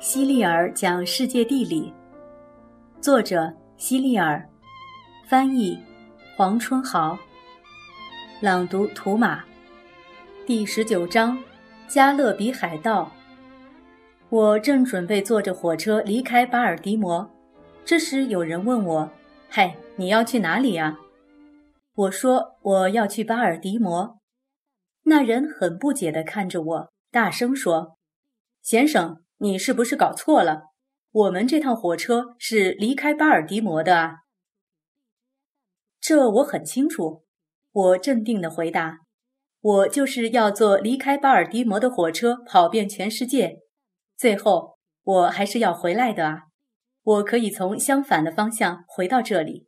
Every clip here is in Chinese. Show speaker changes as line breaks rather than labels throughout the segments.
希利尔讲世界地理，作者希利尔，翻译黄春豪，朗读图马，第十九章加勒比海盗。我正准备坐着火车离开巴尔的摩，这时有人问我：“嗨，你要去哪里呀？”我说：“我要去巴尔的摩。”那人很不解地看着我，大声说：“先生。”你是不是搞错了？我们这趟火车是离开巴尔的摩的啊。这我很清楚，我镇定的回答：“我就是要坐离开巴尔的摩的火车，跑遍全世界。最后，我还是要回来的啊。我可以从相反的方向回到这里。”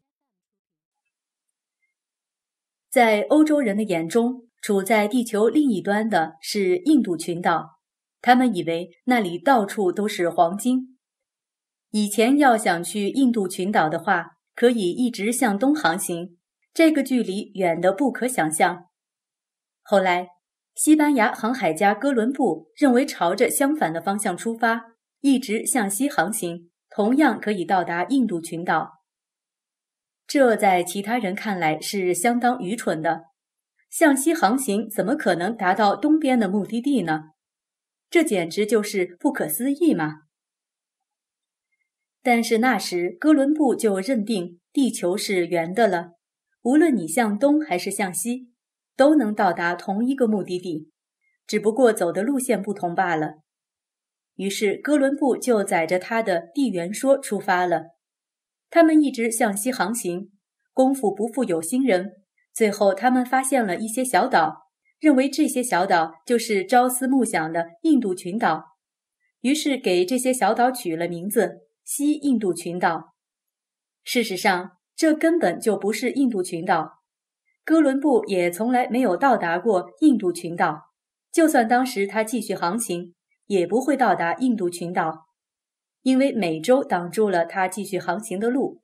在欧洲人的眼中，处在地球另一端的是印度群岛。他们以为那里到处都是黄金。以前要想去印度群岛的话，可以一直向东航行，这个距离远得不可想象。后来，西班牙航海家哥伦布认为，朝着相反的方向出发，一直向西航行，同样可以到达印度群岛。这在其他人看来是相当愚蠢的。向西航行怎么可能达到东边的目的地呢？这简直就是不可思议嘛！但是那时哥伦布就认定地球是圆的了，无论你向东还是向西，都能到达同一个目的地，只不过走的路线不同罢了。于是哥伦布就载着他的地缘说出发了。他们一直向西航行，功夫不负有心人，最后他们发现了一些小岛。认为这些小岛就是朝思暮想的印度群岛，于是给这些小岛取了名字——西印度群岛。事实上，这根本就不是印度群岛。哥伦布也从来没有到达过印度群岛。就算当时他继续航行，也不会到达印度群岛，因为美洲挡住了他继续航行的路。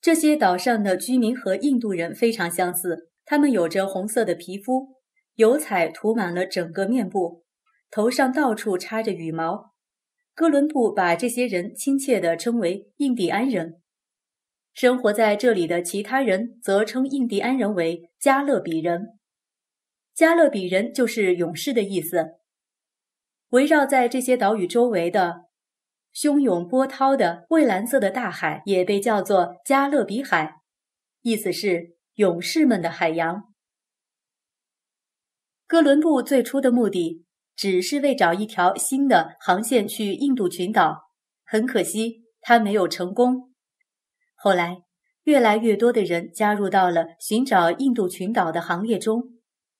这些岛上的居民和印度人非常相似。他们有着红色的皮肤，油彩涂满了整个面部，头上到处插着羽毛。哥伦布把这些人亲切地称为印第安人。生活在这里的其他人则称印第安人为加勒比人。加勒比人就是勇士的意思。围绕在这些岛屿周围的汹涌波涛的蔚蓝色的大海也被叫做加勒比海，意思是。勇士们的海洋。哥伦布最初的目的只是为找一条新的航线去印度群岛，很可惜他没有成功。后来，越来越多的人加入到了寻找印度群岛的行列中。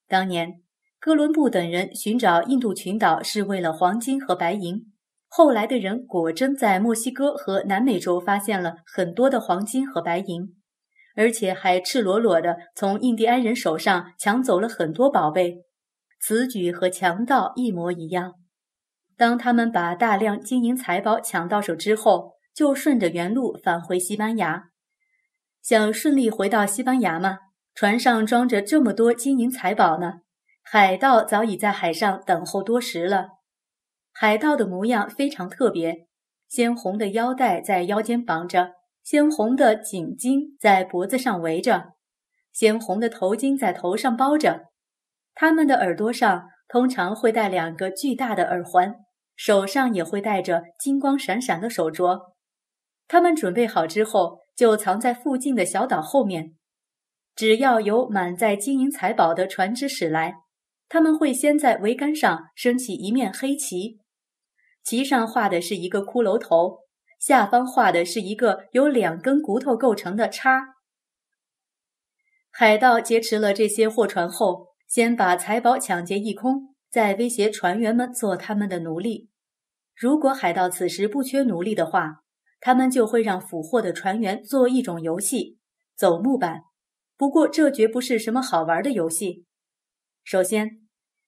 当年，哥伦布等人寻找印度群岛是为了黄金和白银。后来的人果真在墨西哥和南美洲发现了很多的黄金和白银。而且还赤裸裸地从印第安人手上抢走了很多宝贝，此举和强盗一模一样。当他们把大量金银财宝抢到手之后，就顺着原路返回西班牙。想顺利回到西班牙吗？船上装着这么多金银财宝呢？海盗早已在海上等候多时了。海盗的模样非常特别，鲜红的腰带在腰间绑着。鲜红的颈巾在脖子上围着，鲜红的头巾在头上包着。他们的耳朵上通常会戴两个巨大的耳环，手上也会戴着金光闪闪的手镯。他们准备好之后，就藏在附近的小岛后面。只要有满载金银财宝的船只驶来，他们会先在桅杆上升起一面黑旗，旗上画的是一个骷髅头。下方画的是一个由两根骨头构成的叉。海盗劫持了这些货船后，先把财宝抢劫一空，再威胁船员们做他们的奴隶。如果海盗此时不缺奴隶的话，他们就会让俘获的船员做一种游戏——走木板。不过，这绝不是什么好玩的游戏。首先，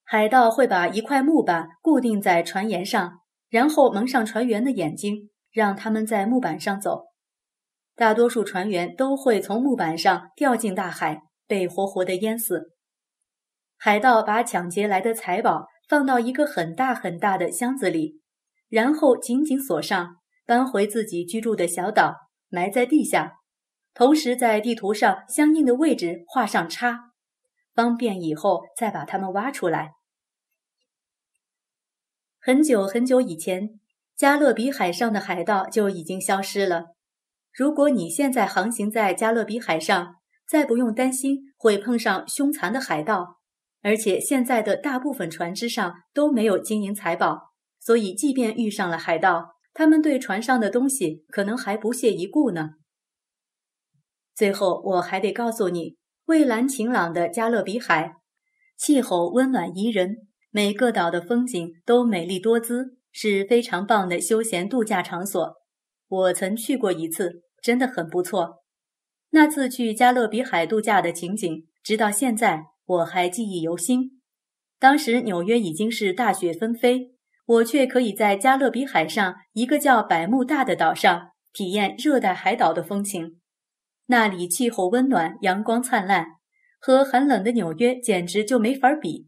海盗会把一块木板固定在船沿上，然后蒙上船员的眼睛。让他们在木板上走，大多数船员都会从木板上掉进大海，被活活的淹死。海盗把抢劫来的财宝放到一个很大很大的箱子里，然后紧紧锁上，搬回自己居住的小岛，埋在地下，同时在地图上相应的位置画上叉，方便以后再把它们挖出来。很久很久以前，加勒比海上的海盗就已经消失了。如果你现在航行在加勒比海上，再不用担心会碰上凶残的海盗，而且现在的大部分船只上都没有金银财宝，所以即便遇上了海盗，他们对船上的东西可能还不屑一顾呢。最后，我还得告诉你，蔚蓝晴朗的加勒比海，气候温暖宜人，每个岛的风景都美丽多姿，是非常棒的休闲度假场所。我曾去过一次。真的很不错。那次去加勒比海度假的情景，直到现在我还记忆犹新。当时纽约已经是大雪纷飞，我却可以在加勒比海上一个叫百慕大的岛上体验热带海岛的风情。那里气候温暖，阳光灿烂，和寒冷的纽约简直就没法比。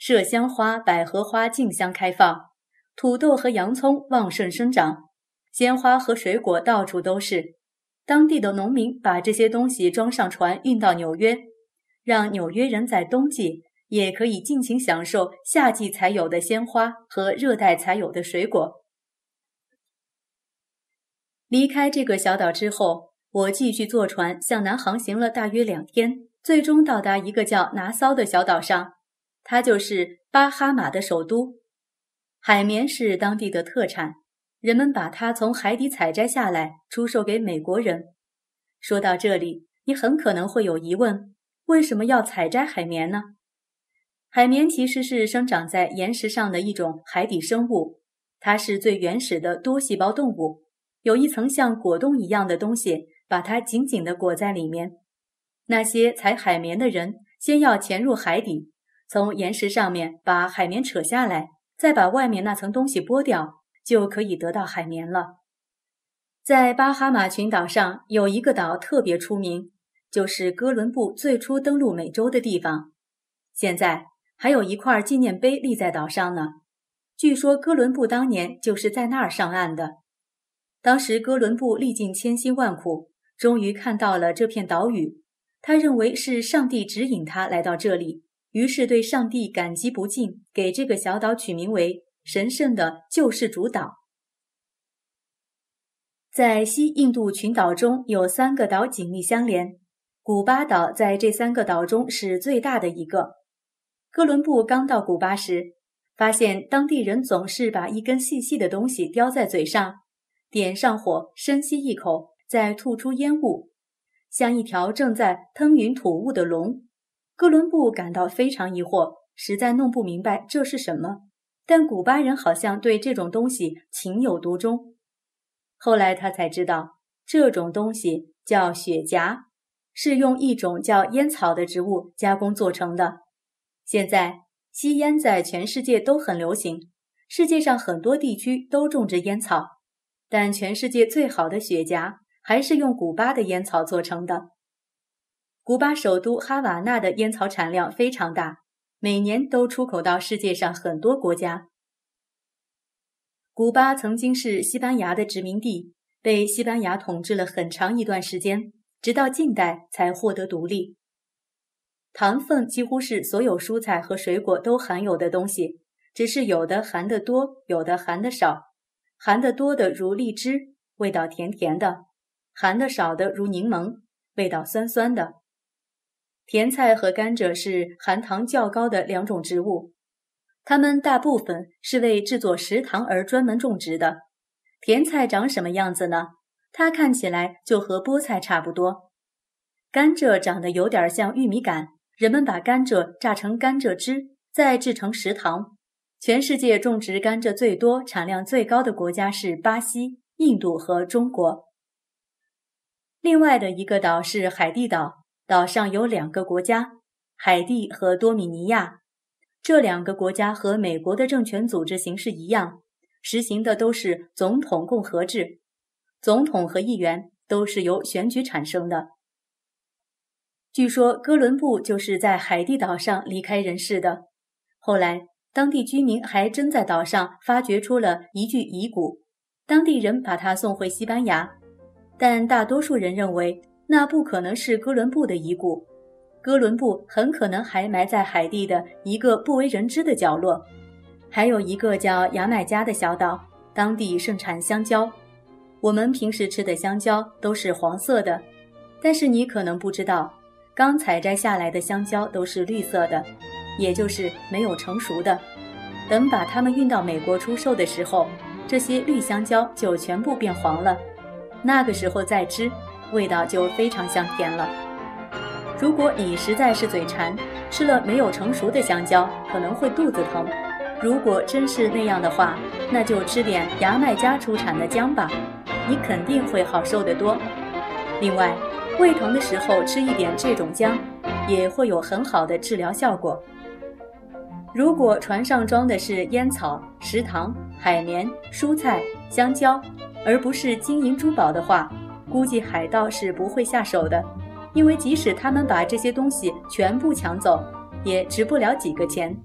麝香花、百合花竞相开放，土豆和洋葱旺盛生长，鲜花和水果到处都是。当地的农民把这些东西装上船，运到纽约，让纽约人在冬季也可以尽情享受夏季才有的鲜花和热带才有的水果。离开这个小岛之后，我继续坐船向南航行了大约两天，最终到达一个叫拿骚的小岛上，它就是巴哈马的首都。海绵是当地的特产。人们把它从海底采摘下来，出售给美国人。说到这里，你很可能会有疑问：为什么要采摘海绵呢？海绵其实是生长在岩石上的一种海底生物，它是最原始的多细胞动物，有一层像果冻一样的东西把它紧紧地裹在里面。那些采海绵的人先要潜入海底，从岩石上面把海绵扯下来，再把外面那层东西剥掉。就可以得到海绵了。在巴哈马群岛上有一个岛特别出名，就是哥伦布最初登陆美洲的地方。现在还有一块纪念碑立在岛上呢。据说哥伦布当年就是在那儿上岸的。当时哥伦布历尽千辛万苦，终于看到了这片岛屿。他认为是上帝指引他来到这里，于是对上帝感激不尽，给这个小岛取名为。神圣的救世主岛，在西印度群岛中有三个岛紧密相连，古巴岛在这三个岛中是最大的一个。哥伦布刚到古巴时，发现当地人总是把一根细细的东西叼在嘴上，点上火，深吸一口，再吐出烟雾，像一条正在吞云吐雾的龙。哥伦布感到非常疑惑，实在弄不明白这是什么。但古巴人好像对这种东西情有独钟。后来他才知道，这种东西叫雪茄，是用一种叫烟草的植物加工做成的。现在吸烟在全世界都很流行，世界上很多地区都种植烟草。但全世界最好的雪茄还是用古巴的烟草做成的。古巴首都哈瓦那的烟草产量非常大。每年都出口到世界上很多国家。古巴曾经是西班牙的殖民地，被西班牙统治了很长一段时间，直到近代才获得独立。糖分几乎是所有蔬菜和水果都含有的东西，只是有的含得多，有的含得少。含得多的如荔枝，味道甜甜的；含得少的如柠檬，味道酸酸的。甜菜和甘蔗是含糖较高的两种植物，它们大部分是为制作食糖而专门种植的。甜菜长什么样子呢？它看起来就和菠菜差不多。甘蔗长得有点像玉米杆，人们把甘蔗榨成甘蔗汁，再制成食糖。全世界种植甘蔗最多、产量最高的国家是巴西、印度和中国。另外的一个岛是海地岛。岛上有两个国家，海地和多米尼亚。这两个国家和美国的政权组织形式一样，实行的都是总统共和制，总统和议员都是由选举产生的。据说哥伦布就是在海地岛上离开人世的。后来当地居民还真在岛上发掘出了一具遗骨，当地人把它送回西班牙，但大多数人认为那不可能是哥伦布的遗骨，哥伦布很可能还埋在海地的一个不为人知的角落。还有一个叫牙买加的小岛，当地盛产香蕉。我们平时吃的香蕉都是黄色的，但是你可能不知道，刚采摘下来的香蕉都是绿色的，也就是没有成熟的。等把它们运到美国出售的时候，这些绿香蕉就全部变黄了。那个时候再吃，味道就非常香甜了。如果你实在是嘴馋，吃了没有成熟的香蕉，可能会肚子疼。如果真是那样的话，那就吃点牙买加出产的姜吧，你肯定会好受得多。另外，胃疼的时候吃一点这种姜，也会有很好的治疗效果。如果船上装的是烟草、食糖、海绵、蔬菜、香蕉，而不是金银珠宝的话，估计海盗是不会下手的，因为即使他们把这些东西全部抢走，也值不了几个钱。